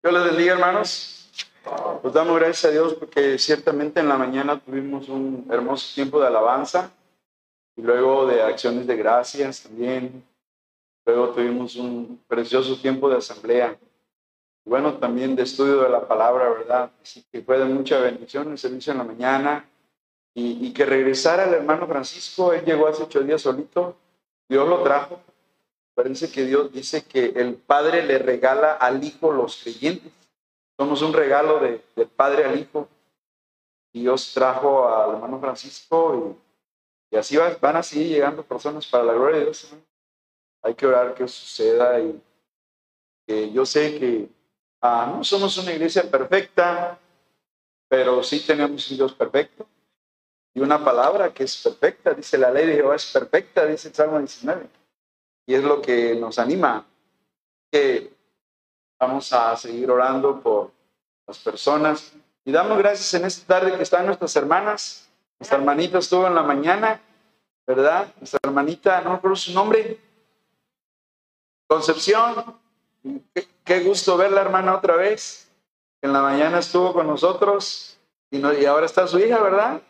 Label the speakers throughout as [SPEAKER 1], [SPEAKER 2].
[SPEAKER 1] Dios les bendiga, hermanos. Pues damos gracias a Dios porque ciertamente en la mañana tuvimos un hermoso tiempo de alabanza y luego de acciones de gracias también. Luego tuvimos un precioso tiempo de asamblea. Bueno, también de estudio de la palabra, ¿verdad? Así que fue de mucha bendición el servicio en la mañana y, y que regresara el hermano Francisco. Él llegó hace ocho días solito. Dios lo trajo Parece que Dios dice que el Padre le regala al Hijo los creyentes. Somos un regalo de, del Padre al Hijo. Dios trajo al hermano Francisco y, así van así llegando personas para la gloria de Dios. Hay que orar que suceda y que yo sé que ah, no somos una iglesia perfecta, pero sí tenemos un Dios perfecto y una palabra que es perfecta. Dice la ley de Jehová es perfecta, dice el Salmo 19 y es lo que nos anima, que vamos a seguir orando por las personas. Y damos gracias en esta tarde que están nuestras hermanas. Nuestra hermanita estuvo en la mañana, ¿verdad? Nuestra hermanita, no recuerdo su nombre. Concepción. Qué, gusto verla, hermana, otra vez. En la mañana estuvo con nosotros y, y ahora está su hija, ¿verdad?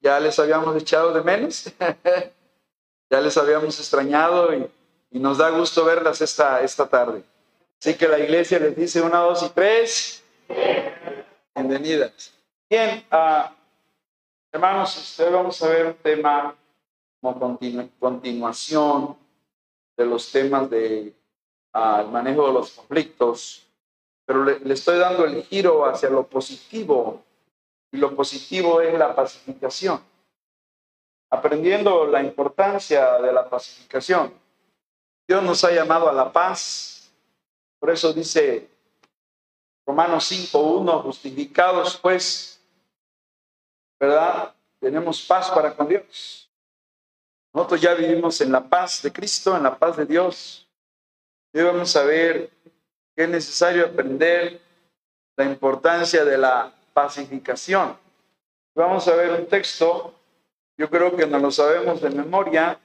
[SPEAKER 1] Ya les habíamos echado de menos. ya les habíamos extrañado y y nos da gusto verlas esta, esta tarde. Así que la iglesia les dice una, dos y tres. Bienvenidas. Bien, uh, hermanos, hoy vamos a ver un tema como continuación de los temas de uh, manejo de los conflictos, pero le, le estoy dando el giro hacia lo positivo, y lo positivo es la pacificación, aprendiendo la importancia de la pacificación. Dios nos ha llamado a la paz. Por eso dice Romanos 5.1, justificados pues, ¿verdad? Tenemos paz para con Dios. Nosotros ya vivimos en la paz de Cristo, en la paz de Dios. Y vamos a ver que es necesario aprender la importancia de la pacificación. Vamos a ver un texto, yo creo que no lo sabemos de memoria,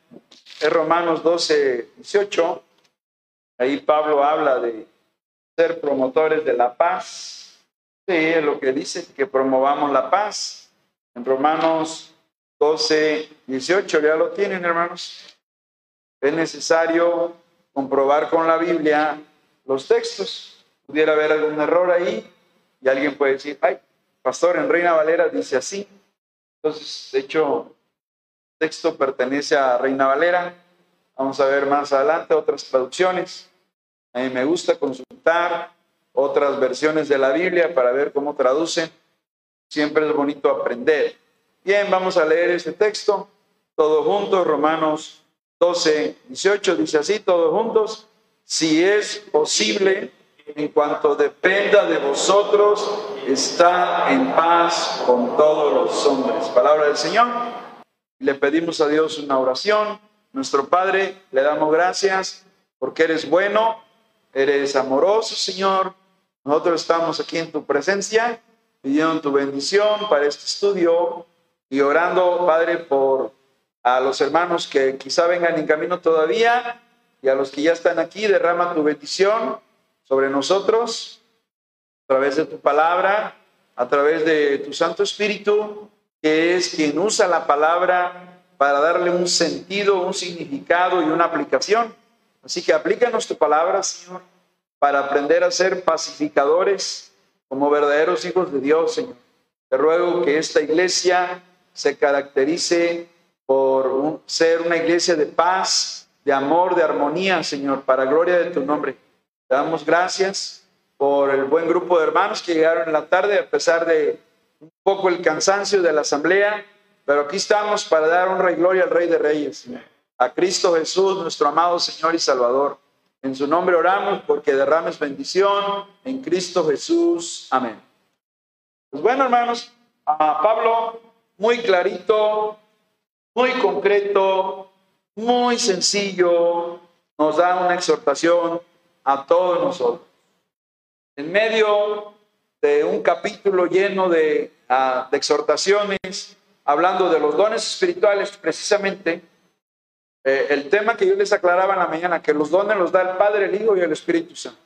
[SPEAKER 1] es Romanos 12, 18. Ahí Pablo habla de ser promotores de la paz. Sí, es lo que dice, que promovamos la paz. En Romanos 12, 18, ya lo tienen, hermanos. Es necesario comprobar con la Biblia los textos. Pudiera haber algún error ahí y alguien puede decir, ay, pastor, en Reina Valera dice así. Entonces, de hecho, texto pertenece a Reina Valera. Vamos a ver más adelante otras traducciones. A mí me gusta consultar otras versiones de la Biblia para ver cómo traducen. Siempre es bonito aprender. Bien, vamos a leer este texto. Todos juntos, Romanos 12, 18, dice así, todos juntos. Si es posible, en cuanto dependa de vosotros, está en paz con todos los hombres. Palabra del Señor. Le pedimos a Dios una oración. Nuestro Padre, le damos gracias porque eres bueno, eres amoroso, Señor. Nosotros estamos aquí en tu presencia, pidiendo tu bendición para este estudio y orando, Padre, por a los hermanos que quizá vengan en camino todavía y a los que ya están aquí, derrama tu bendición sobre nosotros a través de tu palabra, a través de tu Santo Espíritu que es quien usa la palabra para darle un sentido, un significado y una aplicación. Así que aplícanos tu palabra, Señor, para aprender a ser pacificadores como verdaderos hijos de Dios, Señor. Te ruego que esta iglesia se caracterice por ser una iglesia de paz, de amor, de armonía, Señor, para gloria de tu nombre. Te damos gracias por el buen grupo de hermanos que llegaron en la tarde a pesar de un poco el cansancio de la asamblea, pero aquí estamos para dar honra y gloria al Rey de Reyes, a Cristo Jesús, nuestro amado Señor y Salvador. En su nombre oramos porque derrames bendición en Cristo Jesús. Amén. Pues bueno, hermanos, a Pablo, muy clarito, muy concreto, muy sencillo, nos da una exhortación a todos nosotros. En medio de un capítulo lleno de, ah, de exhortaciones, hablando de los dones espirituales, precisamente eh, el tema que yo les aclaraba en la mañana, que los dones los da el Padre, el Hijo y el Espíritu Santo,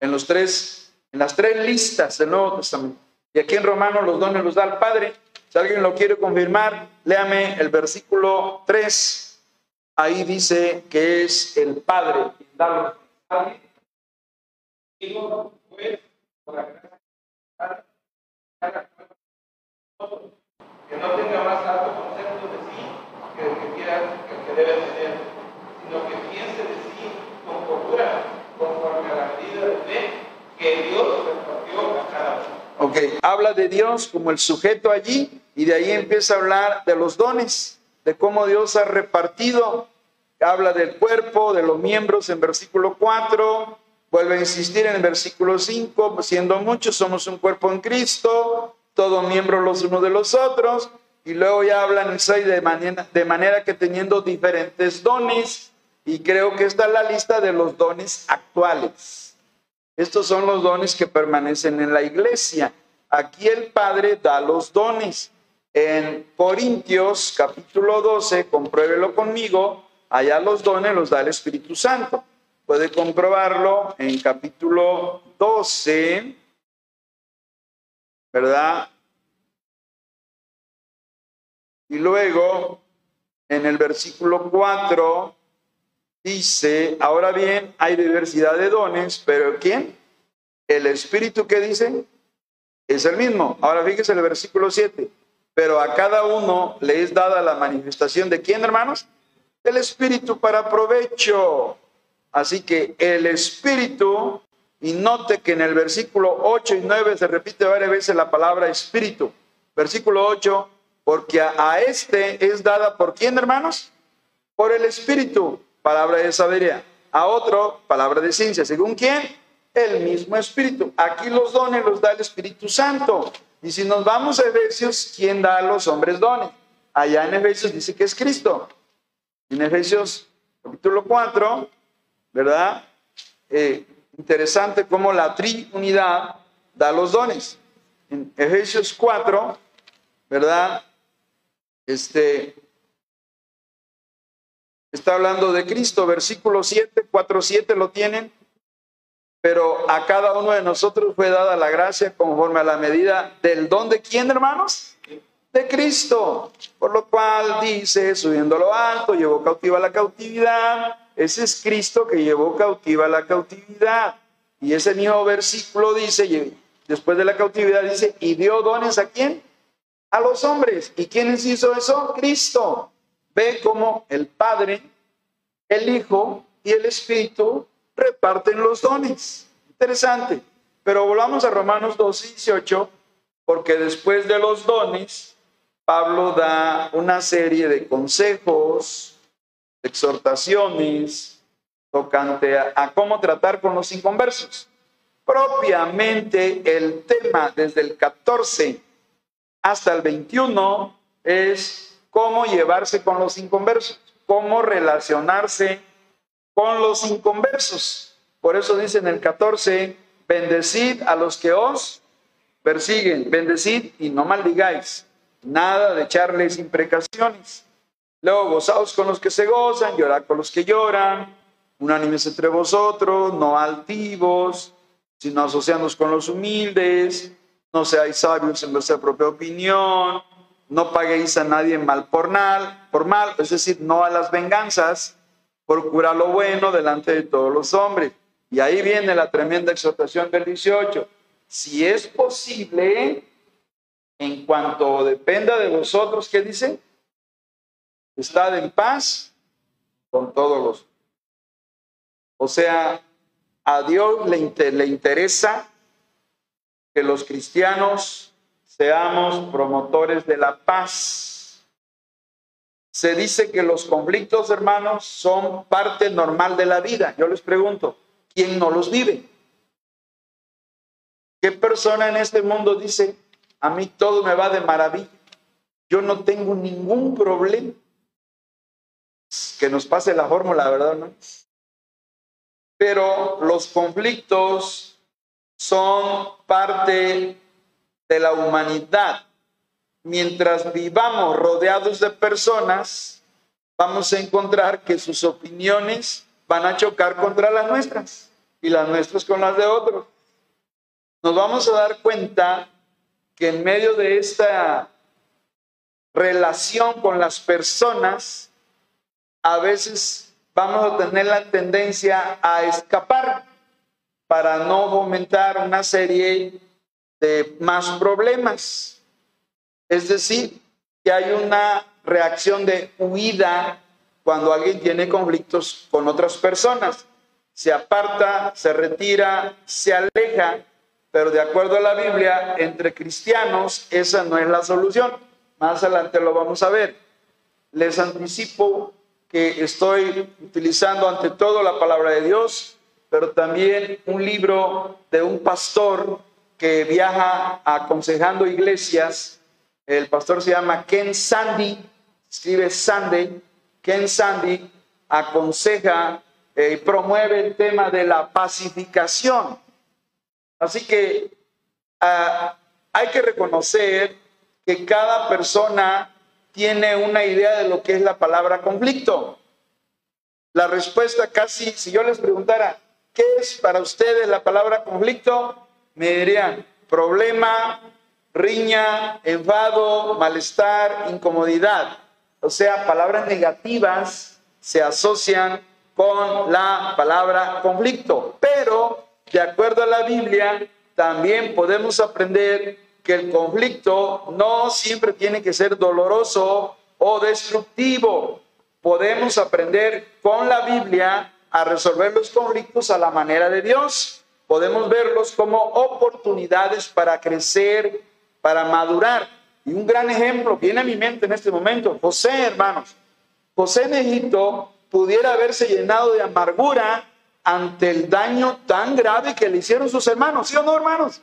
[SPEAKER 1] en los tres en las tres listas del Nuevo Testamento. Y aquí en Romanos los dones los da el Padre. Si alguien lo quiere confirmar, léame el versículo 3. Ahí dice que es el Padre quien da los
[SPEAKER 2] que no tenga más alto concepto de sí que el que quiera, que, el que debe tener, sino que piense de sí con cordura, conforme a la medida de fe que Dios repartió a cada uno.
[SPEAKER 1] Ok, habla de Dios como el sujeto allí y de ahí empieza a hablar de los dones, de cómo Dios ha repartido. Habla del cuerpo, de los miembros en versículo 4, vuelve a insistir en el versículo 5, siendo muchos somos un cuerpo en Cristo, todos miembros los unos de los otros, y luego ya habla en el 6 de manera, de manera que teniendo diferentes dones, y creo que esta es la lista de los dones actuales. Estos son los dones que permanecen en la iglesia. Aquí el Padre da los dones. En Corintios capítulo 12, compruébelo conmigo, allá los dones los da el Espíritu Santo. Puede comprobarlo en capítulo 12, ¿verdad? Y luego en el versículo 4 dice, ahora bien, hay diversidad de dones, pero ¿quién? El Espíritu que dice es el mismo. Ahora fíjese el versículo 7, pero a cada uno le es dada la manifestación de quién, hermanos? El Espíritu para provecho. Así que el Espíritu, y note que en el versículo 8 y 9 se repite varias veces la palabra Espíritu. Versículo 8, porque a, este es dada por quién, hermanos? Por el Espíritu palabra de sabiduría, a otro, palabra de ciencia. ¿Según quién? El mismo Espíritu. Aquí los dones los da el Espíritu Santo. Y si nos vamos a Efesios, ¿quién da a los hombres dones? Allá en Efesios dice que es Cristo. En Efesios capítulo 4, ¿verdad? Eh, interesante cómo la triunidad da los dones. En Efesios 4, ¿verdad? Este, Está hablando de Cristo, versículo 7, 4, 7 lo tienen. Pero a cada uno de nosotros fue dada la gracia conforme a la medida del don de quién, hermanos? De Cristo. Por lo cual dice, subiendo lo alto, llevó cautiva la cautividad. Ese es Cristo que llevó cautiva la cautividad. Y ese mismo versículo dice, después de la cautividad dice, y dio dones a quién? A los hombres. ¿Y quiénes hizo eso? Cristo. Ve cómo el Padre, el Hijo y el Espíritu reparten los dones. Interesante. Pero volvamos a Romanos 12, 18, porque después de los dones, Pablo da una serie de consejos, exhortaciones, tocante a, cómo tratar con los inconversos. Propiamente el tema desde el 14 hasta el 21 es cómo llevarse con los inconversos, cómo relacionarse con los inconversos. Por eso dice en el 14, bendecid a los que os persiguen, bendecid y no maldigáis, nada de echarles imprecaciones. Luego, gozaos con los que se gozan, llorad con los que lloran, unánimes entre vosotros, no altivos, sino asociándonos con los humildes, no seáis sabios en vuestra propia opinión, no paguéis a nadie mal por mal, por mal, es decir, no a las venganzas, procura lo bueno delante de todos los hombres. Y ahí viene la tremenda exhortación del 18. Si es posible, en cuanto dependa de vosotros, ¿qué dice? Estad en paz con todos los. O sea, a Dios le, le interesa que los cristianos seamos promotores de la paz. Se dice que los conflictos, hermanos, son parte normal de la vida. Yo les pregunto, ¿quién no los vive? ¿Qué persona en este mundo dice, a mí todo me va de maravilla? Yo no tengo ningún problema. Que nos pase la fórmula, ¿verdad? No? Pero los conflictos son parte de la humanidad. Mientras vivamos rodeados de personas, vamos a encontrar que sus opiniones van a chocar contra las nuestras y las nuestras con las de otros. nos vamos a dar cuenta que en medio de esta relación con las personas, a veces vamos a tener la tendencia a escapar para no fomentar una serie de más problemas. Es decir, que hay una reacción de huida cuando alguien tiene conflictos con otras personas. Se aparta, se retira, se aleja, pero de acuerdo a la Biblia, entre cristianos esa no es la solución. Más adelante lo vamos a ver. Les anticipo que estoy utilizando ante todo la palabra de Dios, pero también un libro de un pastor que viaja aconsejando iglesias. El pastor se llama Ken Sandy, escribe Sandy. Ken Sandy aconseja eh, y promueve el tema de la pacificación. Así que ah, hay que reconocer que cada persona tiene una idea de lo que es la palabra conflicto. La respuesta casi, si yo les preguntara, ¿qué es para ustedes la palabra conflicto? Me dirían, problema, riña, enfado, malestar, incomodidad. O sea, palabras negativas se asocian con la palabra conflicto. Pero, de acuerdo a la Biblia, también podemos aprender que el conflicto no siempre tiene que ser doloroso o destructivo. Podemos aprender con la Biblia a resolver los conflictos a la manera de Dios. Podemos verlos como oportunidades para crecer, para madurar. Y un gran ejemplo viene a mi mente en este momento, José, hermanos. José en Egipto pudiera haberse llenado de amargura ante el daño tan grave que le hicieron sus hermanos, ¿sí o no, hermanos?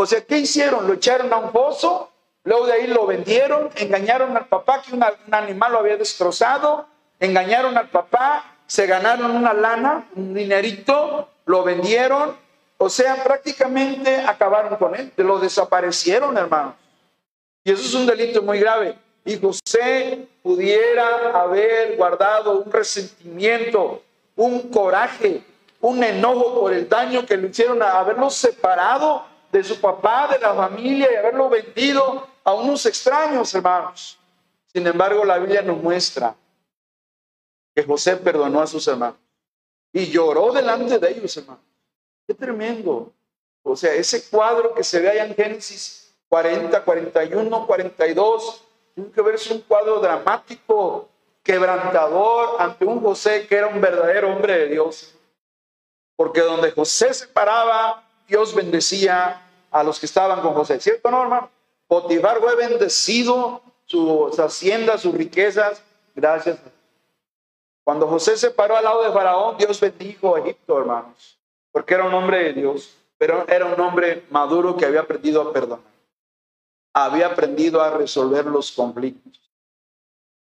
[SPEAKER 1] O sea, ¿qué hicieron? Lo echaron a un pozo, luego de ahí lo vendieron, engañaron al papá que un animal lo había destrozado, engañaron al papá, se ganaron una lana, un dinerito, lo vendieron, o sea, prácticamente acabaron con él, lo desaparecieron, hermanos. Y eso es un delito muy grave. Y José pudiera haber guardado un resentimiento, un coraje, un enojo por el daño que le hicieron a haberlo separado de su papá, de la familia y haberlo vendido a unos extraños, hermanos. Sin embargo, la Biblia nos muestra que José perdonó a sus hermanos y lloró delante de ellos, hermanos. Qué tremendo. O sea, ese cuadro que se ve allá en Génesis 40, 41, 42. Tiene que verse un cuadro dramático, quebrantador ante un José que era un verdadero hombre de Dios. Porque donde José se paraba, Dios bendecía a los que estaban con José. ¿Cierto, no, hermano? Potifar fue bendecido, sus haciendas, sus riquezas. Gracias. Cuando José se paró al lado de Faraón, Dios bendijo a Egipto, hermanos. Porque era un hombre de Dios, pero era un hombre maduro que había aprendido a perdonar había aprendido a resolver los conflictos.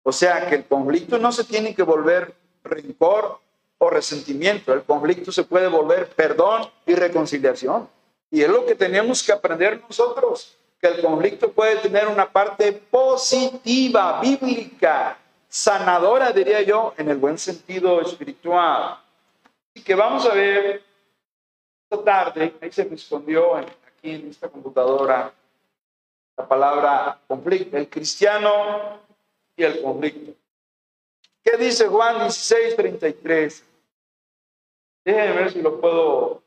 [SPEAKER 1] O sea que el conflicto no se tiene que volver rencor o resentimiento, el conflicto se puede volver perdón y reconciliación. Y es lo que tenemos que aprender nosotros, que el conflicto puede tener una parte positiva, bíblica, sanadora, diría yo, en el buen sentido espiritual. Y que vamos a ver esta tarde, ahí se respondió aquí en esta computadora, la palabra conflicto, el cristiano y el conflicto. ¿Qué dice Juan 16, 33? Déjenme ver si lo puedo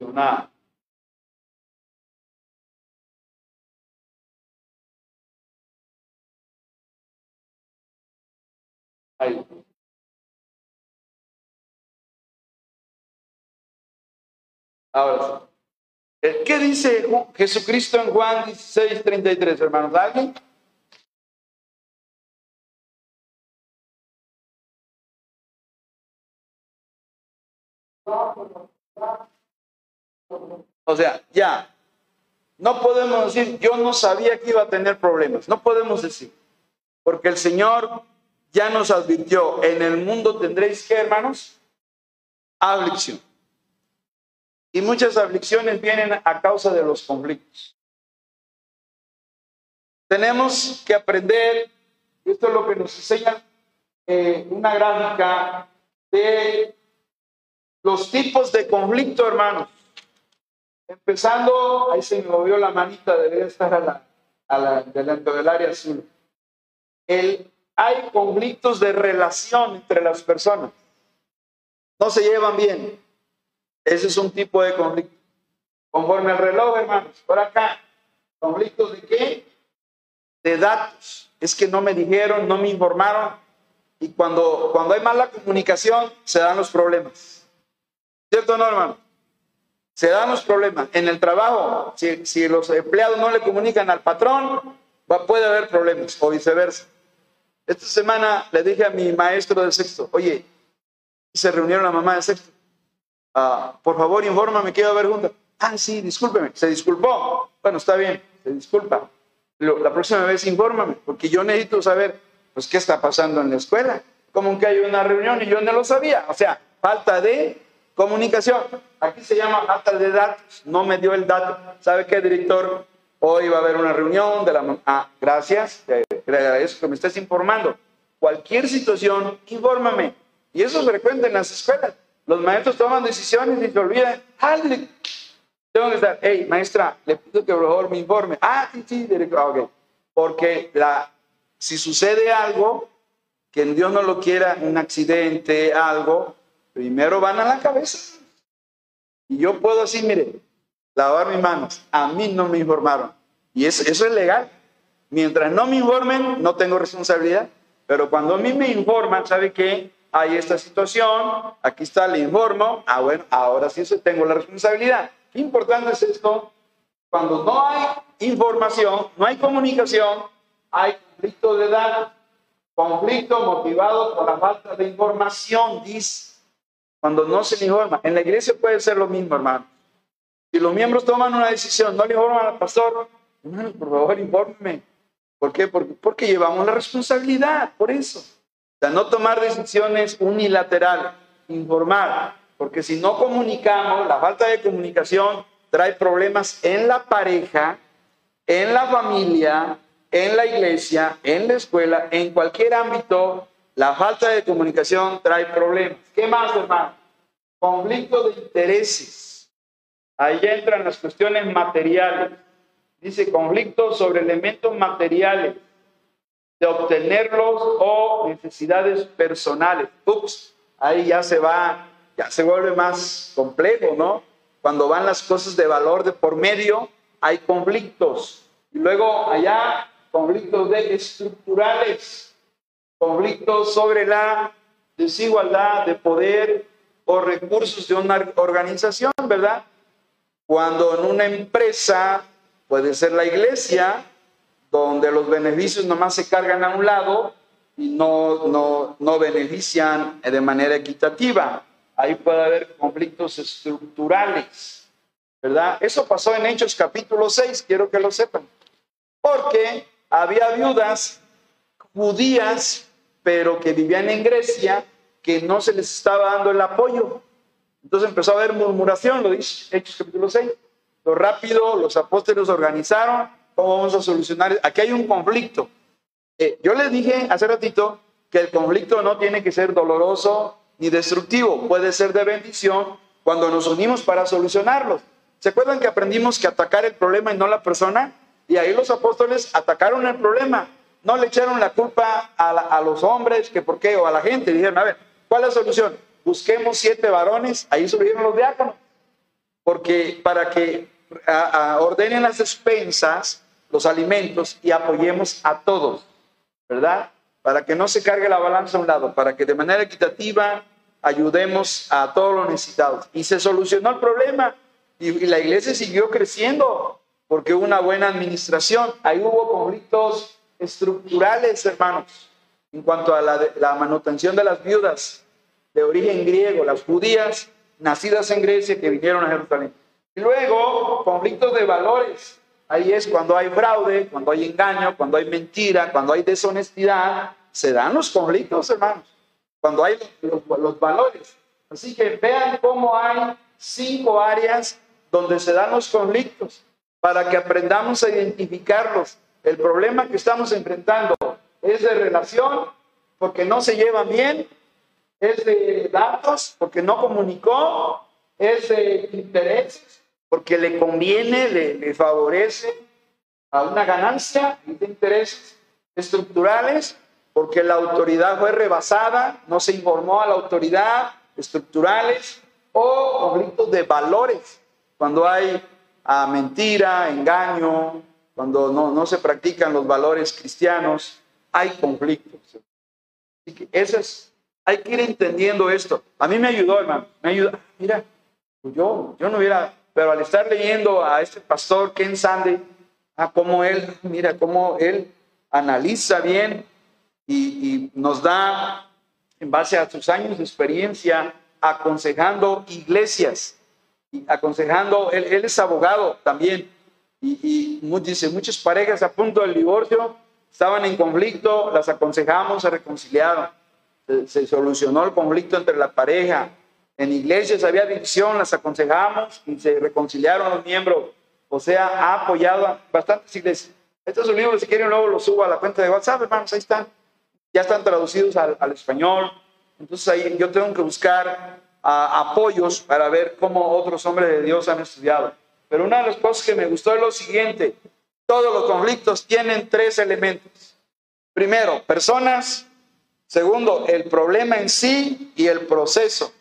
[SPEAKER 1] mencionar. Ahí. Ahora. Eh, ¿Qué dice Jesucristo en Juan 16, 33, hermanos? ¿Alguien? O sea, ya, no podemos decir, yo no sabía que iba a tener problemas, no podemos decir, porque el Señor ya nos advirtió, en el mundo tendréis que, hermanos, aflicción. Y muchas aflicciones vienen a causa de los conflictos. Tenemos que aprender, esto es lo que nos enseña eh, una gráfica de los tipos de conflicto, hermanos. Empezando, ahí se me movió la manita, debería estar a la, delante del área azul. El, hay conflictos de relación entre las personas. No se llevan bien. Ese es un tipo de conflicto. Conforme al reloj, hermanos, por acá. ¿Conflictos de qué? De datos. Es que no me dijeron, no me informaron. Y cuando, cuando hay mala comunicación, se dan los problemas. ¿Cierto o no? Se dan los problemas. En el trabajo, si, los empleados no le comunican al patrón, va, puede haber problemas o viceversa. Esta semana le dije a mi maestro de sexto, oye, se reunieron la mamá de sexto. Ah, por favor, infórmame, quiero ver juntas. Ah, sí, discúlpeme. Se disculpó. Bueno, está bien, se disculpa. la próxima vez infórmame, porque yo necesito saber, pues, qué está pasando en la escuela. Como que hay una reunión y yo no lo sabía. O sea, falta de comunicación. Aquí se llama falta de datos. No me dio el dato. ¿Sabe qué, director? Hoy va a haber una reunión de la... Ah, gracias. Le agradezco que me estés informando. Cualquier situación, infórmame. Y eso es frecuente en las escuelas. Los maestros toman decisiones y se olvidan. Ah, tengo que estar, hey, maestra, le pido que por favor me informe. Ah, sí, sí, director. Ah, ok. Porque la, si sucede algo, que Dios no lo quiera, un accidente, algo, primero van a la cabeza. Y yo puedo así, mire, lavar mis manos. A mí no me informaron. Y eso, es legal. Mientras no me informen, no tengo responsabilidad. Pero cuando a mí me informan, ¿sabe qué? Hay esta situación, aquí está, le informo. Ah, bueno, ahora sí tengo la responsabilidad. Qué importante es esto. Cuando no hay información, no hay comunicación, hay conflicto de datos. Conflicto motivado por la falta de información, dice. Cuando no se le informa. En la iglesia puede ser lo mismo, hermano. Si los miembros toman una decisión, no le informan al pastor, hermano, por favor, infórmeme. ¿Por qué? Porque, porque llevamos la responsabilidad, por eso. O sea, no tomar decisiones unilaterales, informar, porque si no comunicamos, la falta de comunicación trae problemas en la pareja, en la familia, en la iglesia, en la escuela, en cualquier ámbito, la falta de comunicación trae problemas. ¿Qué más, hermano? Conflicto de intereses. Ahí entran las cuestiones materiales. Dice conflicto sobre elementos materiales, de obtenerlos o necesidades personales. Ups, ahí ya se va, ya se vuelve más complejo, ¿no? Cuando van las cosas de valor de por medio, hay conflictos. Y luego allá, conflictos de estructurales, conflictos sobre la desigualdad de poder o recursos de una organización, ¿verdad? Cuando en una empresa Puede ser la iglesia, donde los beneficios nomás se cargan a un lado y no, no, no benefician de manera equitativa. Ahí puede haber conflictos estructurales, ¿verdad? Eso pasó en Hechos capítulo 6, quiero que lo sepan. Porque había viudas judías, pero que vivían en Grecia, que no se les estaba dando el apoyo. Entonces empezó a haber murmuración, lo dice Hechos capítulo 6 lo rápido los apóstoles organizaron, cómo vamos a solucionar. Aquí hay un conflicto. Eh, yo les dije hace ratito que el conflicto no tiene que ser doloroso ni destructivo, puede ser de bendición cuando nos unimos para solucionarlos. ¿Se acuerdan que aprendimos que atacar el problema y no la persona? Y ahí los apóstoles atacaron el problema, no le echaron la culpa a, a los hombres, que por qué, o a la gente. Dijeron, a ver, ¿cuál es la solución? Busquemos siete varones, ahí subieron los diáconos, porque para que ordenen las despensas, los alimentos y apoyemos a todos, ¿verdad? Para que no se cargue la balanza a un lado, para que de manera equitativa ayudemos a todos los necesitados. Y se solucionó el problema y, la iglesia siguió creciendo porque hubo una buena administración. Ahí hubo conflictos estructurales, hermanos, en cuanto a la, la manutención de las viudas de origen griego, las judías nacidas en Grecia que vinieron a Jerusalén. Y luego, conflictos de valores. Ahí es cuando hay fraude, cuando hay engaño, cuando hay mentira, cuando hay deshonestidad. Se dan los conflictos, hermanos. Cuando hay los, valores. Así que vean cómo hay cinco áreas donde se dan los conflictos para que aprendamos a identificarlos. El problema que estamos enfrentando es de relación porque no se llevan bien, es de datos porque no comunicó, es de intereses porque le conviene, le, favorece a una ganancia de intereses estructurales, porque la autoridad fue rebasada, no se informó a la autoridad, estructurales o conflictos de valores, cuando hay ah, mentira, engaño, cuando no, no, se practican los valores cristianos, hay conflictos. Así que eso es, hay que ir entendiendo esto. A mí me ayudó, hermano, me ayudó. Mira, yo, yo no hubiera, pero al estar leyendo a este pastor Ken Sandy, a cómo él, mira, cómo él analiza bien y, nos da, en base a sus años de experiencia, aconsejando iglesias, aconsejando, él, él, es abogado también, y, y dice, muchas parejas a punto del divorcio estaban en conflicto, las aconsejamos, se reconciliaron, se, solucionó el conflicto entre la pareja, en iglesias había división, las aconsejamos y se reconciliaron los miembros, o sea, ha apoyado a bastantes iglesias. Estos libros, si quieren, luego los subo a la cuenta de WhatsApp, hermanos, ahí están. Ya están traducidos al, español. Entonces ahí yo tengo que buscar uh, apoyos para ver cómo otros hombres de Dios han estudiado. Pero una de las cosas que me gustó es lo siguiente. Todos los conflictos tienen tres elementos. Primero, personas. Segundo, el problema en sí y el proceso.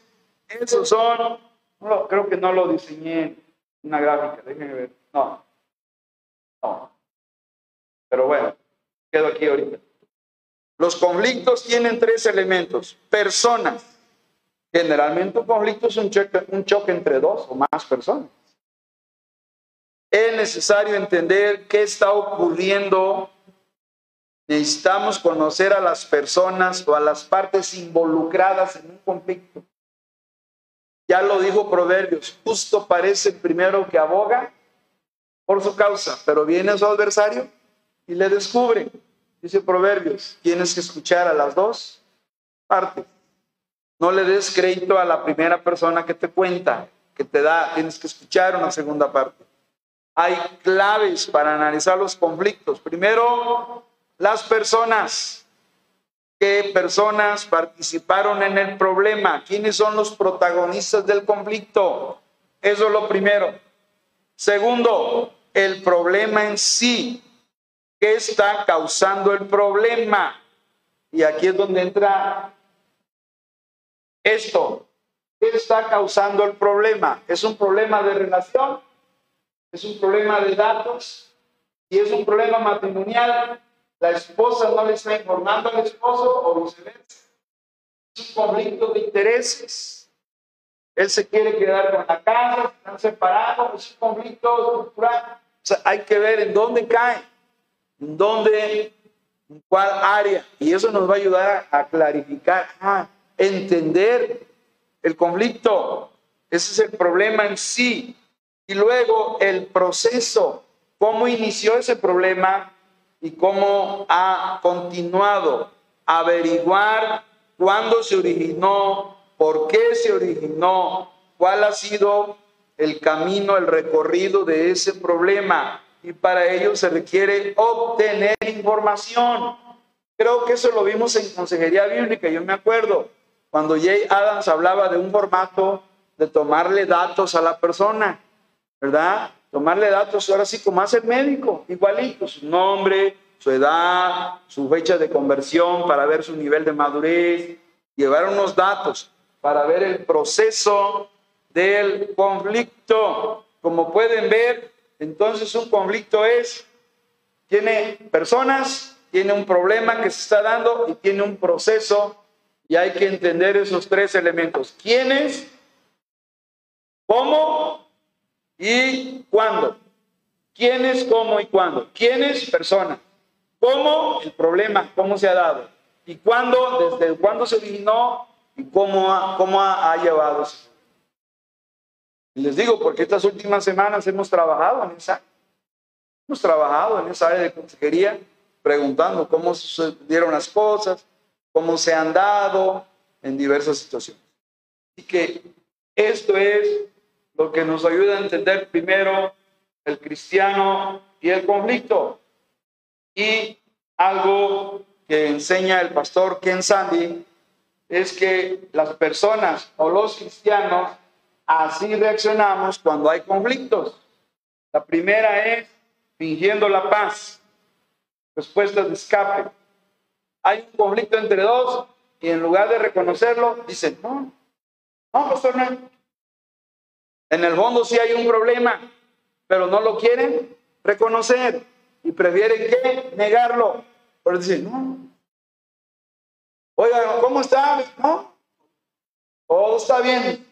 [SPEAKER 1] Esos son, no, creo que no lo diseñé en una gráfica, déjenme ver. No, no. Pero bueno, quedo aquí ahorita. Los conflictos tienen tres elementos. Personas. Generalmente un conflicto es un un choque entre dos o más personas. Es necesario entender qué está ocurriendo. Necesitamos conocer a las personas o a las partes involucradas en un conflicto. Ya lo dijo Proverbios, justo parece el primero que aboga por su causa, pero viene su adversario y le descubre. Dice Proverbios, tienes que escuchar a las dos partes. No le des crédito a la primera persona que te cuenta, que te da, tienes que escuchar una segunda parte. Hay claves para analizar los conflictos. Primero, las personas. ¿Qué personas participaron en el problema? ¿Quiénes son los protagonistas del conflicto? Eso es lo primero. Segundo, el problema en sí. ¿Qué está causando el problema? Y aquí es donde entra esto. ¿Qué está causando el problema? ¿Es un problema de relación? ¿Es un problema de datos? ¿Y es un problema matrimonial? La esposa no le está informando al esposo o viceversa. Es un conflicto de intereses. Él se quiere quedar con la casa, están separados, es un conflicto estructural. O sea, hay que ver en dónde cae, en dónde, en cuál área. Y eso nos va a ayudar a, a clarificar, a entender el conflicto. Ese es el problema en sí. Y luego el proceso, cómo inició ese problema y cómo ha continuado averiguar cuándo se originó, por qué se originó, cuál ha sido el camino, el recorrido de ese problema. Y para ello se requiere obtener información. Creo que eso lo vimos en Consejería Bíblica, yo me acuerdo, cuando Jay Adams hablaba de un formato de tomarle datos a la persona, ¿verdad? tomarle datos, ahora sí, como hace el médico, igualito, su nombre, su edad, su fecha de conversión para ver su nivel de madurez, llevar unos datos para ver el proceso del conflicto. Como pueden ver, entonces un conflicto es, tiene personas, tiene un problema que se está dando y tiene un proceso y hay que entender esos tres elementos. ¿Quiénes? ¿Cómo? ¿Y cuándo? ¿Quiénes, cómo y cuándo? ¿Quiénes? Personas. ¿Cómo? El problema, cómo se ha dado. ¿Y cuándo? Desde cuándo se originó y cómo ha, cómo ha, ha llevado. Les digo, porque estas últimas semanas hemos trabajado en esa, hemos trabajado en esa área de consejería, preguntando cómo sucedieron las cosas, cómo se han dado en diversas situaciones. Así que esto es lo que nos ayuda a entender primero el cristiano y el conflicto. Y algo que enseña el pastor Ken Sandy es que las personas o los cristianos así reaccionamos cuando hay conflictos. La primera es fingiendo la paz, respuestas de escape. Hay un conflicto entre dos y en lugar de reconocerlo, dicen, no, no, pastor, no. En el fondo sí hay un problema, pero no lo quieren reconocer y prefieren que negarlo. Por decir, no. Oiga, ¿cómo está? No. Todo está bien.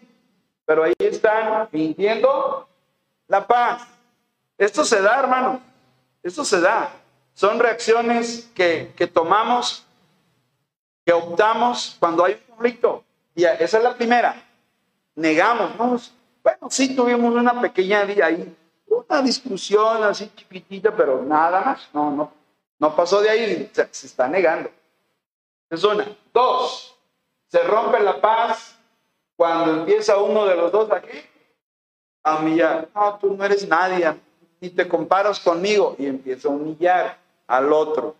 [SPEAKER 1] Pero ahí están fingiendo la paz. Esto se da, hermano. Esto se da. Son reacciones que, que tomamos, que optamos cuando hay un conflicto. Y esa es la primera. Negamos. ¿no? Bueno, sí tuvimos una pequeña ahí, una discusión así chiquitita, pero nada más. No, no, no pasó de ahí. Se, se está negando. Es una. Dos, se rompe la paz cuando empieza uno de los dos aquí a humillar. No, tú no eres nadie, ni te comparas conmigo. Y empieza a humillar al otro.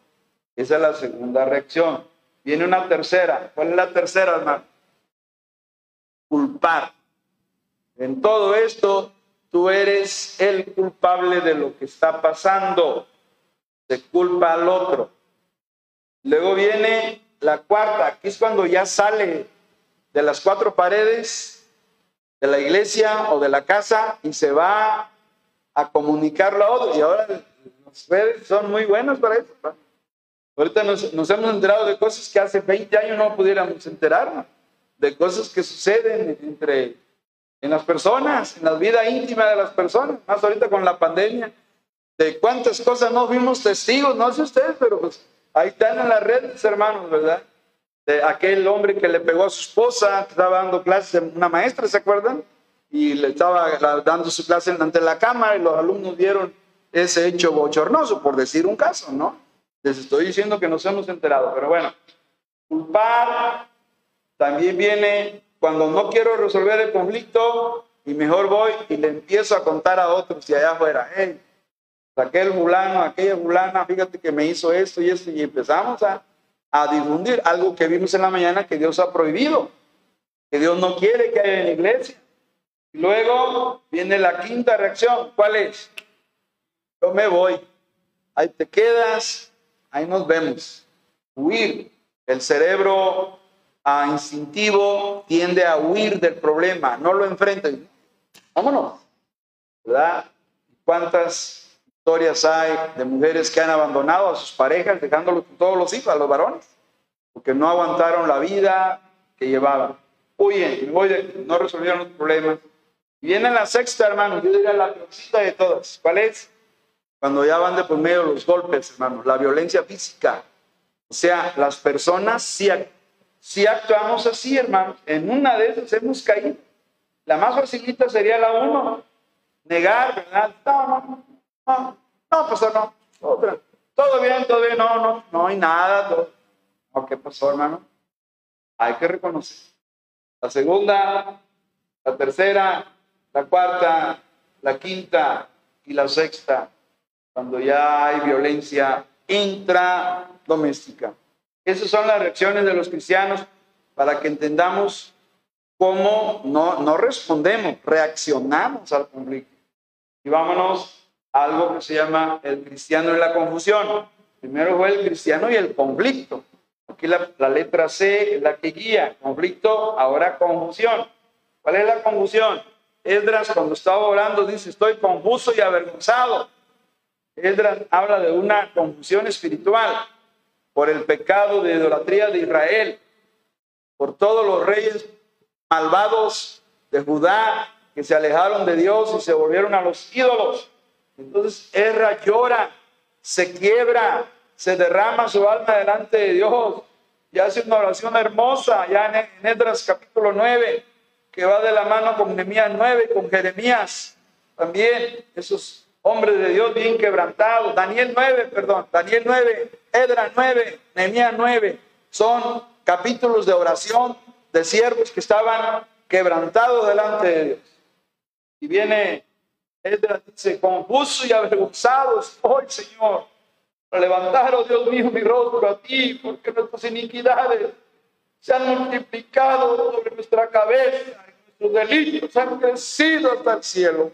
[SPEAKER 1] Esa es la segunda reacción. Viene una tercera. ¿Cuál es la tercera, hermano? Culpar. En todo esto, tú eres el culpable de lo que está pasando. Se culpa al otro. Luego viene la cuarta, que es cuando ya sale de las cuatro paredes de la iglesia o de la casa y se va a comunicarlo a otros. Y ahora las redes son muy buenas para eso. Ahorita nos, hemos enterado de cosas que hace 20 años no pudiéramos enterarnos, de cosas que suceden entre en las personas, en la vida íntima de las personas, más ahorita con la pandemia, de cuántas cosas no fuimos testigos, no sé ustedes, pero pues Ahí están en las redes, hermanos, ¿verdad? De aquel hombre que le pegó a su esposa, estaba dando clases, una maestra, ¿se acuerdan? Y le estaba dando su clase ante la cámara y los alumnos vieron ese hecho bochornoso, por decir un caso, ¿no? Les estoy diciendo que nos hemos enterado, pero bueno, culpar también viene cuando no quiero resolver el conflicto y mejor voy y le empiezo a contar a otros y allá afuera, hey, aquel fulano, aquella fulana, fíjate que me hizo esto y esto, y empezamos a, a difundir algo que vimos en la mañana que Dios ha prohibido, que Dios no quiere que haya en la iglesia. Y luego viene la quinta reacción, ¿cuál es? Yo me voy, ahí te quedas, ahí nos vemos. Huir. El cerebro a instintivo tiende a huir del problema, no lo enfrenta. Vámonos. ¿Verdad? ¿Cuántas historias hay de mujeres que han abandonado a sus parejas, dejándolos todos los hijos, a los varones, porque no aguantaron la vida que llevaban. Huyen, no resolvieron los problemas. Y viene la sexta, hermano, yo diría la peorcita de todas. ¿Cuál es? Cuando ya van de por medio los golpes, hermano, la violencia física. O sea, las personas si, si actuamos así, hermano, en una de esas hemos caído. La más facilita sería la uno, negar, ¿verdad? No, no, no, pastor, no. Todo bien, todo bien, no, no, no hay nada. Todo. ¿Qué pasó, hermano? Hay que reconocer. La segunda, la tercera, la cuarta, la quinta y la sexta, cuando ya hay violencia intradoméstica. Esas son las reacciones de los cristianos para que entendamos cómo no, no respondemos, reaccionamos al conflicto. Y vámonos algo que se llama el cristiano y la confusión. Primero fue el cristiano y el conflicto. Aquí la, la letra C es la que guía. Conflicto, ahora confusión. ¿Cuál es la confusión? Esdras cuando estaba orando dice, estoy confuso y avergonzado. Esdras habla de una confusión espiritual por el pecado de idolatría de Israel, por todos los reyes malvados de Judá que se alejaron de Dios y se volvieron a los ídolos. Entonces Erra llora, se quiebra, se derrama su alma delante de Dios y hace una oración hermosa ya en Edras capítulo 9, que va de la mano con Nehemías 9, con Jeremías. También esos hombres de Dios bien quebrantados. Daniel 9, perdón, Daniel 9, Edras 9, Nehemías 9. Son capítulos de oración de siervos que estaban quebrantados delante de Dios. Y viene Edras dice, confuso y avergonzado estoy, Señor, levantar, oh Dios mío, mi rostro a ti, porque nuestras iniquidades se han multiplicado sobre nuestra cabeza, sus delitos han crecido hasta el cielo.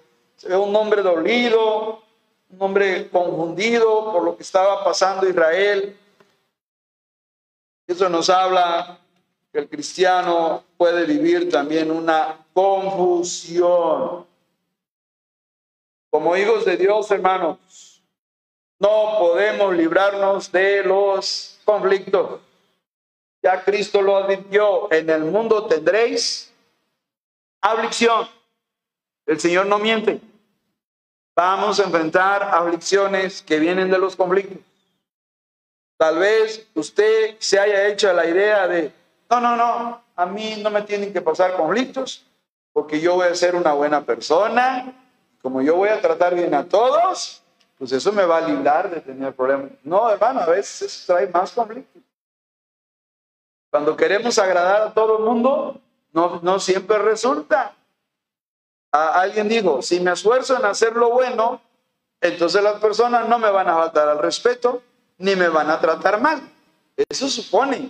[SPEAKER 1] Un hombre dolido, un hombre confundido por lo que estaba pasando Israel. Eso nos habla que el cristiano puede vivir también una confusión. Como hijos de Dios, hermanos, no podemos librarnos de los conflictos. Ya Cristo lo advirtió, en el mundo tendréis aflicción. El Señor no miente. Vamos a enfrentar aflicciones que vienen de los conflictos. Tal vez usted se haya hecho la idea de, no, no, no, a mí no me tienen que pasar conflictos porque yo voy a ser una buena persona, como yo voy a tratar bien a todos, pues eso me va a librar de tener problemas. No, hermano, a veces trae más conflictos. Cuando queremos agradar a todo el mundo, no, no siempre resulta. A, alguien dijo, si me esfuerzo en hacer lo bueno, entonces las personas no me van a faltar al respeto, ni me van a tratar mal. Eso supone.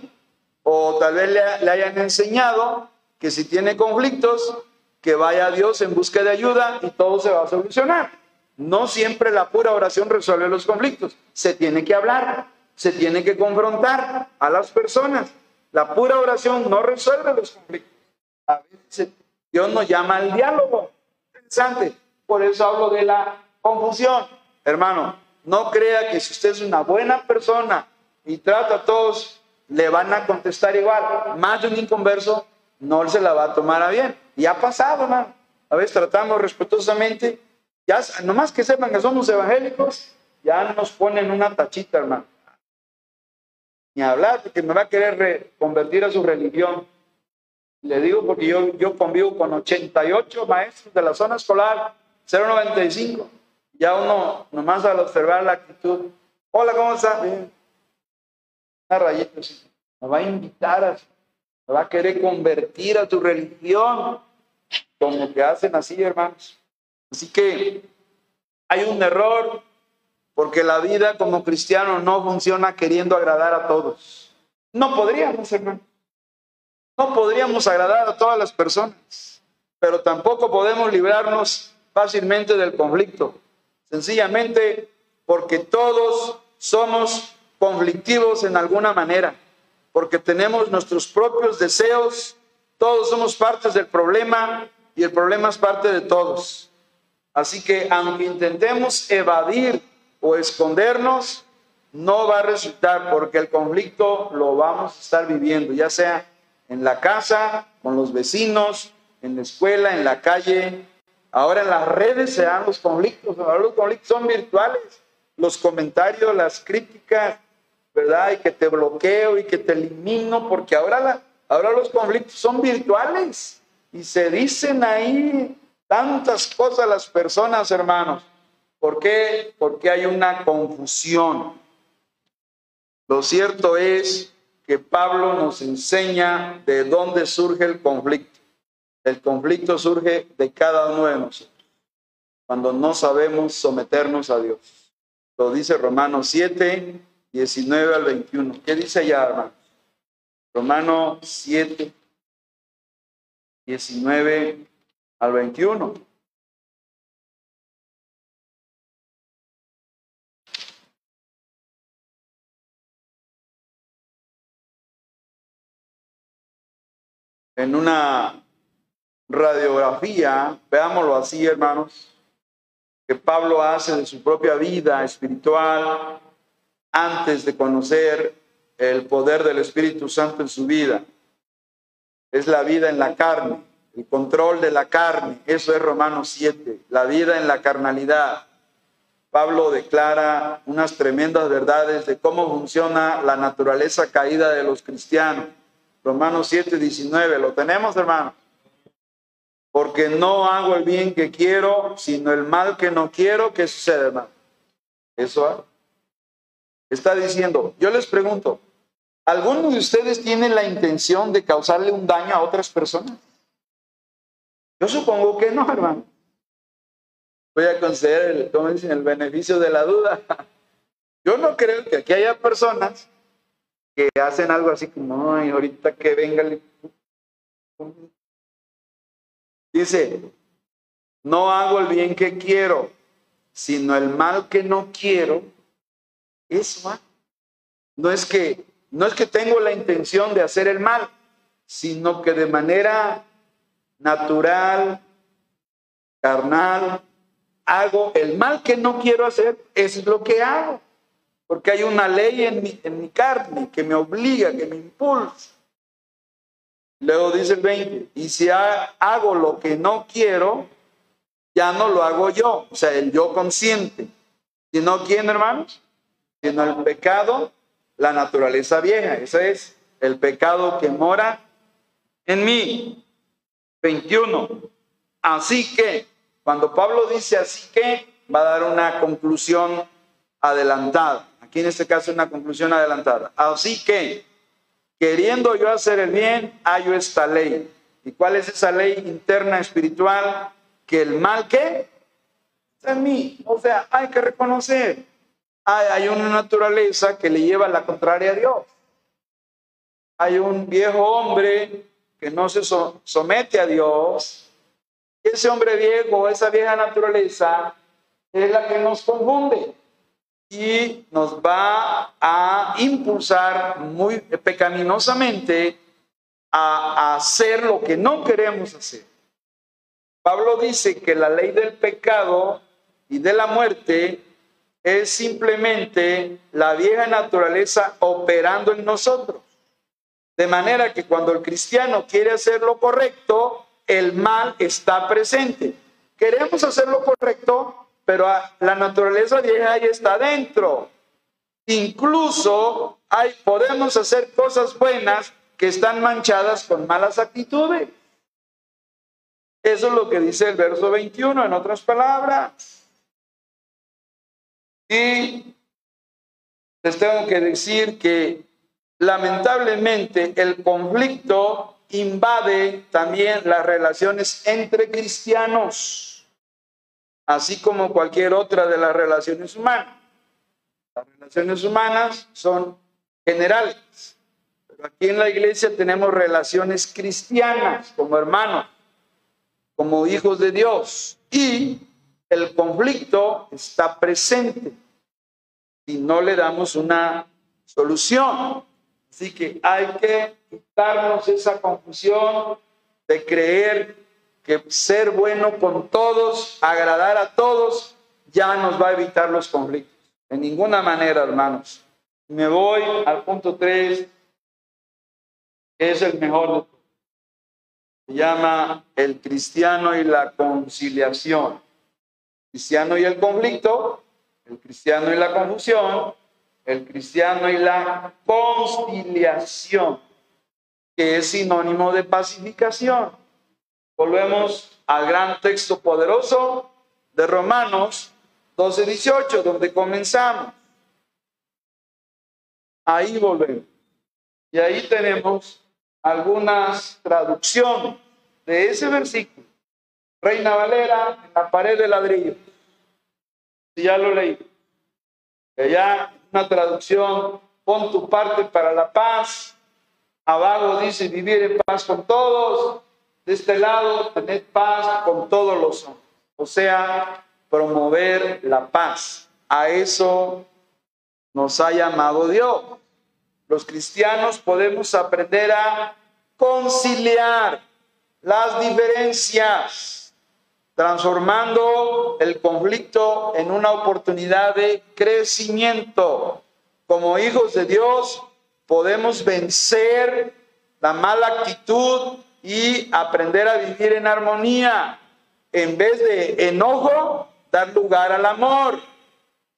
[SPEAKER 1] O tal vez le, hayan enseñado que si tiene conflictos, que vaya a Dios en busca de ayuda y todo se va a solucionar. No siempre la pura oración resuelve los conflictos. Se tiene que hablar, se tiene que confrontar a las personas. La pura oración no resuelve los conflictos. A veces Dios nos llama al diálogo. Interesante. Por eso hablo de la confusión. Hermano, no crea que si usted es una buena persona y trata a todos, le van a contestar igual. Más de un inconverso no se la va a tomar a bien. Y ha pasado, hermano. A veces tratamos respetuosamente. Ya, nomás que sepan que somos evangélicos, ya nos ponen una tachita, hermano ni hablar, porque me va a querer convertir a su religión. Le digo porque yo, yo convivo con 88 maestros de la zona escolar, 095. Ya uno, nomás al observar la actitud, hola, ¿cómo está? Una rayita Me va a invitar, a, me va a querer convertir a tu religión, como que hacen así, hermanos. Así que hay un error porque la vida como cristiano no funciona queriendo agradar a todos. No podríamos, hermano. No podríamos agradar a todas las personas, pero tampoco podemos librarnos fácilmente del conflicto. Sencillamente porque todos somos conflictivos en alguna manera, porque tenemos nuestros propios deseos, todos somos partes del problema y el problema es parte de todos. Así que aunque intentemos evadir o escondernos, no va a resultar porque el conflicto lo vamos a estar viviendo, ya sea en la casa, con los vecinos, en la escuela, en la calle. Ahora en las redes se dan los conflictos, ahora los conflictos son virtuales, los comentarios, las críticas, ¿verdad? Y que te bloqueo y que te elimino, porque ahora, la, ahora los conflictos son virtuales y se dicen ahí tantas cosas las personas, hermanos. ¿Por qué? Porque hay una confusión. Lo cierto es que Pablo nos enseña de dónde surge el conflicto. El conflicto surge de cada uno de nosotros, cuando no sabemos someternos a Dios. Lo dice Romanos 7, 19 al 21. ¿Qué dice allá, hermanos? Romanos 7, 19 al 21. En una radiografía, veámoslo así, hermanos, que Pablo hace de su propia vida espiritual antes de conocer el poder del Espíritu Santo en su vida. Es la vida en la carne, el control de la carne. Eso es Romanos 7, la vida en la carnalidad. Pablo declara unas tremendas verdades de cómo funciona la naturaleza caída de los cristianos Romanos 7, 19. ¿Lo tenemos, hermano? Porque no hago el bien que quiero, sino el mal que no quiero. ¿Qué sucede, hermano? Eso está diciendo. Yo les pregunto, ¿alguno de ustedes tiene la intención de causarle un daño a otras personas? Yo supongo que no, hermano. Voy a conceder, el, dicen, el beneficio de la duda. Yo no creo que aquí haya personas que hacen algo así como, ay, ahorita que venga Dice, no hago el bien que quiero, sino el mal que no quiero, eso No es que no es que tengo la intención de hacer el mal, sino que de manera natural, carnal, hago el mal que no quiero hacer, es lo que hago. Porque hay una ley en mi, carne que me obliga, que me impulsa. Luego dice el 20, y si hago lo que no quiero, ya no lo hago yo, o sea, el yo consciente. Sino quién, hermanos? Sino el pecado, la naturaleza vieja. Ese es el pecado que mora en mí. 21. Así que, cuando Pablo dice así que, va a dar una conclusión adelantada. Aquí en este caso una conclusión adelantada. Así que, queriendo yo hacer el bien, hallo esta ley. ¿Y cuál es esa ley interna espiritual? Que el mal que está en mí. O sea, hay que reconocer. Hay, hay una naturaleza que le lleva a la contraria a Dios. Hay un viejo hombre que no se somete a Dios, ese hombre viejo, esa vieja naturaleza, es la que nos confunde y nos va a impulsar muy pecaminosamente a, hacer lo que no queremos hacer. Pablo dice que la ley del pecado y de la muerte es simplemente la vieja naturaleza operando en nosotros. De manera que cuando el cristiano quiere hacer lo correcto, el mal está presente. Queremos hacer lo correcto, pero la naturaleza vieja ahí está dentro. Incluso hay, podemos hacer cosas buenas que están manchadas con malas actitudes. Eso es lo que dice el verso 21, en otras palabras. Y les tengo que decir que lamentablemente el conflicto invade también las relaciones entre cristianos, así como cualquier otra de las relaciones humanas. Las relaciones humanas son generales, pero aquí en la iglesia tenemos relaciones cristianas como hermanos, como hijos de Dios, y el conflicto está presente si no le damos una solución. Así que hay que quitarnos esa confusión de creer que ser bueno con todos, agradar a todos, ya nos va a evitar los conflictos. De ninguna manera, hermanos. Me voy al punto 3, que es el mejor Se llama el cristiano y la conciliación. El cristiano y el conflicto, el cristiano y la confusión, el cristiano y la conciliación, que es sinónimo de pacificación. Volvemos al gran texto poderoso de Romanos 12, 18, donde comenzamos. Ahí volvemos. Y ahí tenemos algunas traducciones de ese versículo. Reina Valera en la pared de ladrillo. Si ya lo leí. Ya una traducción, pon tu parte para la paz. Abajo dice vivir en paz con todos. De este lado, tener paz con todos los hombres. O sea, promover la paz. A eso nos ha llamado Dios. Los cristianos podemos aprender a conciliar las diferencias transformando el conflicto en una oportunidad de crecimiento. Como hijos de Dios podemos vencer la mala actitud y aprender a vivir en armonía. En vez de enojo, dar lugar al amor.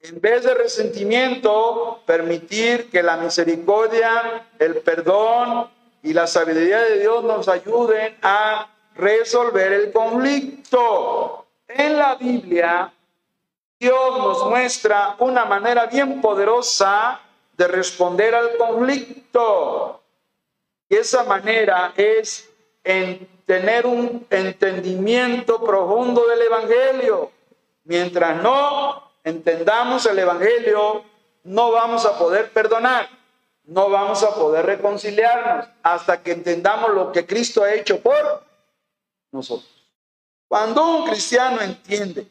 [SPEAKER 1] En vez de resentimiento, permitir que la misericordia, el perdón y la sabiduría de Dios nos ayuden a resolver el conflicto. En la Biblia, Dios nos muestra una manera bien poderosa de responder al conflicto. Y esa manera es en tener un entendimiento profundo del Evangelio. Mientras no entendamos el Evangelio, no vamos a poder perdonar, no vamos a poder reconciliarnos hasta que entendamos lo que Cristo ha hecho por nosotros. Cuando un cristiano entiende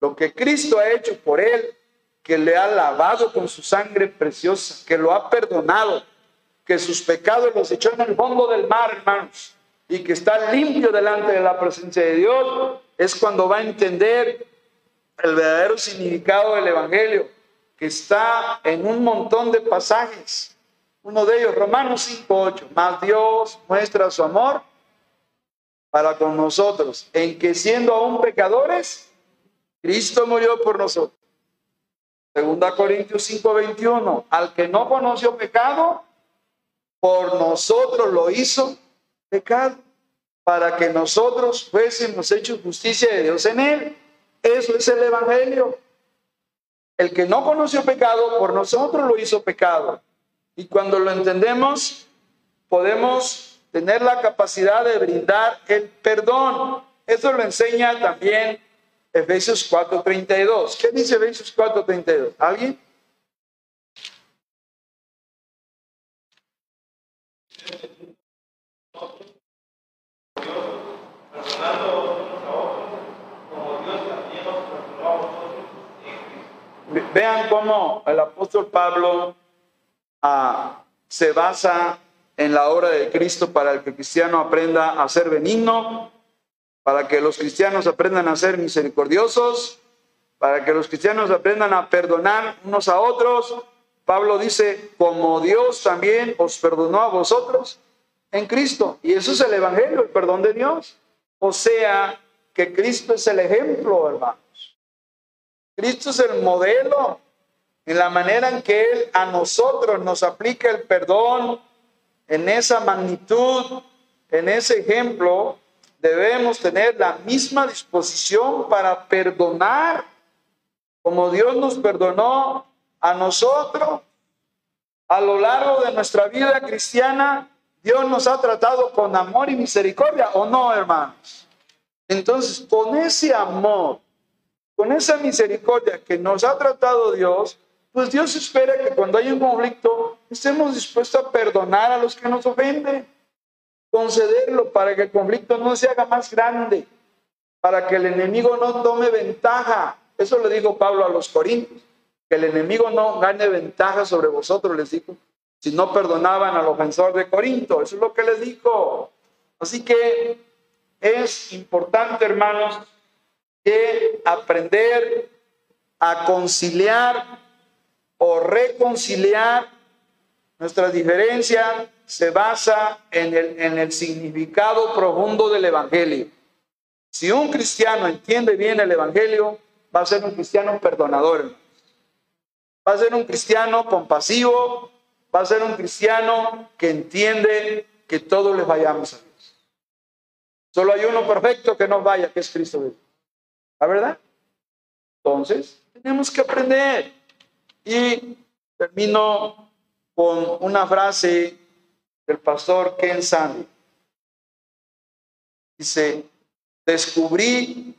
[SPEAKER 1] lo que Cristo ha hecho por él, que le ha lavado con su sangre preciosa, que lo ha perdonado, que sus pecados los echó en el fondo del mar, hermanos, y que está limpio delante de la presencia de Dios, es cuando va a entender el verdadero significado del Evangelio, que está en un montón de pasajes. Uno de ellos, Romanos 5.8, más Dios muestra su amor para con nosotros, en que siendo aún pecadores, Cristo murió por nosotros. Segunda Corintios 5:21, al que no conoció pecado, por nosotros lo hizo pecado, para que nosotros fuésemos hechos justicia de Dios en él. Eso es el Evangelio. El que no conoció pecado, por nosotros lo hizo pecado. Y cuando lo entendemos, podemos tener la capacidad de brindar el perdón. Eso lo enseña también Efesios 4:32. ¿Qué dice Efesios 4:32? ¿Alguien? Vean cómo el apóstol Pablo ah, se basa en la obra de Cristo para que el cristiano aprenda a ser benigno, para que los cristianos aprendan a ser misericordiosos, para que los cristianos aprendan a perdonar unos a otros. Pablo dice, como Dios también os perdonó a vosotros en Cristo. Y eso es el Evangelio, el perdón de Dios. O sea, que Cristo es el ejemplo, hermanos. Cristo es el modelo en la manera en que Él a nosotros nos aplica el perdón, en esa magnitud, en ese ejemplo, debemos tener la misma disposición para perdonar, como Dios nos perdonó a nosotros. A lo largo de nuestra vida cristiana, Dios nos ha tratado con amor y misericordia, ¿o no, hermanos? Entonces, con ese amor, con esa misericordia que nos ha tratado Dios, pues Dios espera que cuando hay un conflicto estemos dispuestos a perdonar a los que nos ofenden, concederlo para que el conflicto no se haga más grande, para que el enemigo no tome ventaja. Eso le dijo Pablo a los corintios, que el enemigo no gane ventaja sobre vosotros, les dijo si no perdonaban al ofensor de Corinto. Eso es lo que les dijo. Así que es importante, hermanos, que aprender a conciliar o reconciliar nuestra diferencia se basa en el, en el significado profundo del Evangelio. Si un cristiano entiende bien el Evangelio, va a ser un cristiano perdonador. Va a ser un cristiano compasivo, va a ser un cristiano que entiende que todos les vayamos a Dios. Solo hay uno perfecto que no vaya, que es Cristo. ¿La verdad? Entonces, tenemos que aprender. Y termino con una frase del pastor Ken Sandy. Dice, descubrí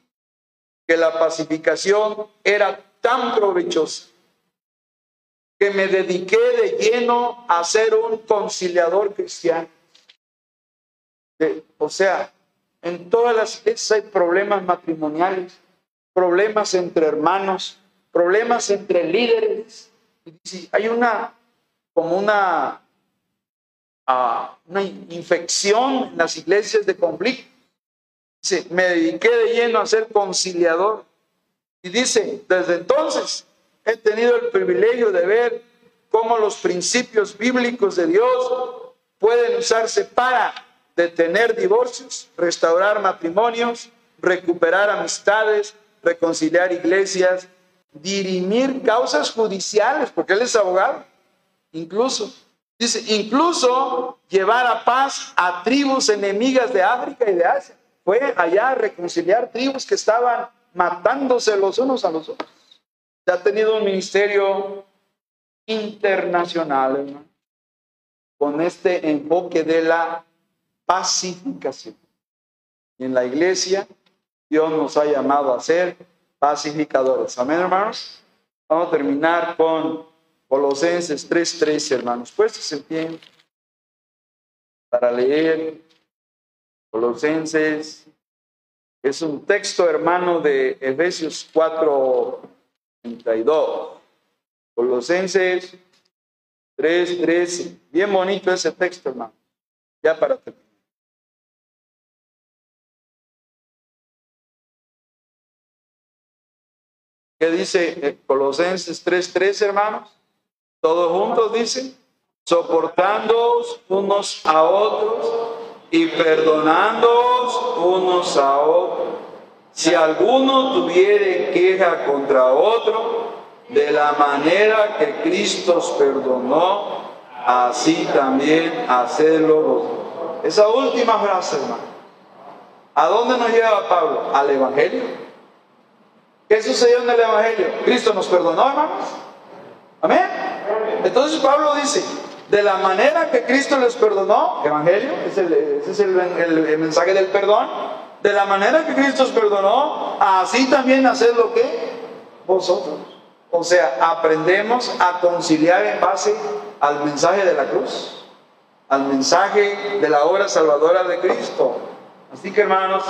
[SPEAKER 1] que la pacificación era tan provechosa que me dediqué de lleno a ser un conciliador cristiano. o sea, en todas las iglesias hay problemas matrimoniales, problemas entre hermanos, problemas entre líderes. Hay una, como una, ah, una infección en las iglesias de conflicto. Dice, me dediqué de lleno a ser conciliador. Y dice, desde entonces he tenido el privilegio de ver cómo los principios bíblicos de Dios pueden usarse para detener divorcios, restaurar matrimonios, recuperar amistades, reconciliar iglesias, dirimir causas judiciales, porque él es abogado, incluso. Dice, incluso llevar a paz a tribus enemigas de África y de Asia. Fue allá a reconciliar tribus que estaban matándose los unos a los otros ha tenido un ministerio internacional, con este enfoque de la pacificación. En la iglesia, Dios nos ha llamado a ser pacificadores. Amén, hermanos. Vamos a terminar con Colosenses 3:13, hermanos. Puestos en pie para leer Colosenses Es un texto, hermano, de Efesios 4, 32. Colosenses 3, 13. Bien bonito ese texto, hermano. Ya para terminar. ¿Qué dice Colosenses 3:3, hermanos? Todos juntos dicen, soportándoos unos a otros y perdonándoos unos a otros. Si alguno tuviere queja contra otro, de la manera que Cristo os perdonó, así también hacedlo vosotros. Esa última frase, hermano. ¿A dónde nos lleva Pablo? Al Evangelio. ¿Qué sucedió en el Evangelio? Cristo nos perdonó, hermanos. Amén. Entonces Pablo dice, de la manera que Cristo les perdonó, Evangelio, ese es el, mensaje del perdón, de la manera que Cristo os perdonó, así también haced lo que vosotros. O sea, aprendemos a conciliar en base al mensaje de la cruz, al mensaje de la obra salvadora de Cristo. Así que hermanos,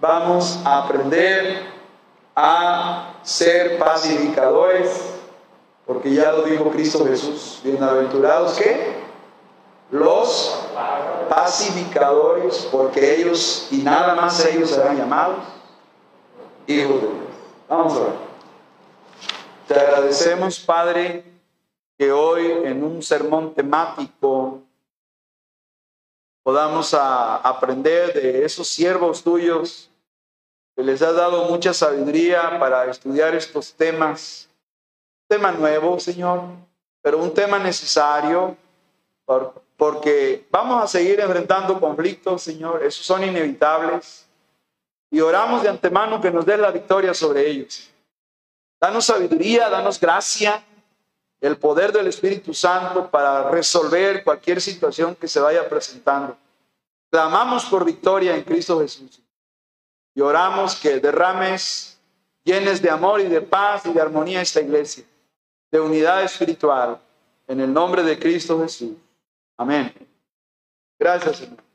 [SPEAKER 1] vamos a aprender a ser pacificadores, porque ya lo dijo Cristo Jesús, bienaventurados que los pacificadores, porque ellos y nada más ellos serán llamados hijos de Dios. Vamos. Te agradecemos, Padre, que hoy en un sermón temático podamos aprender de esos siervos tuyos les ha dado mucha sabiduría para estudiar estos temas. tema nuevo, Señor, pero un tema necesario porque vamos a seguir enfrentando conflictos, Señor, esos son inevitables. Y oramos de antemano que nos dé la victoria sobre ellos. Danos sabiduría, danos gracia, el poder del Espíritu Santo para resolver cualquier situación que se vaya presentando. Clamamos por victoria en Cristo Jesús. Y oramos que derrames llenes de amor y de paz y de armonía esta iglesia, de unidad espiritual, en el nombre de Cristo Jesús. Amén. Gracias, Señor.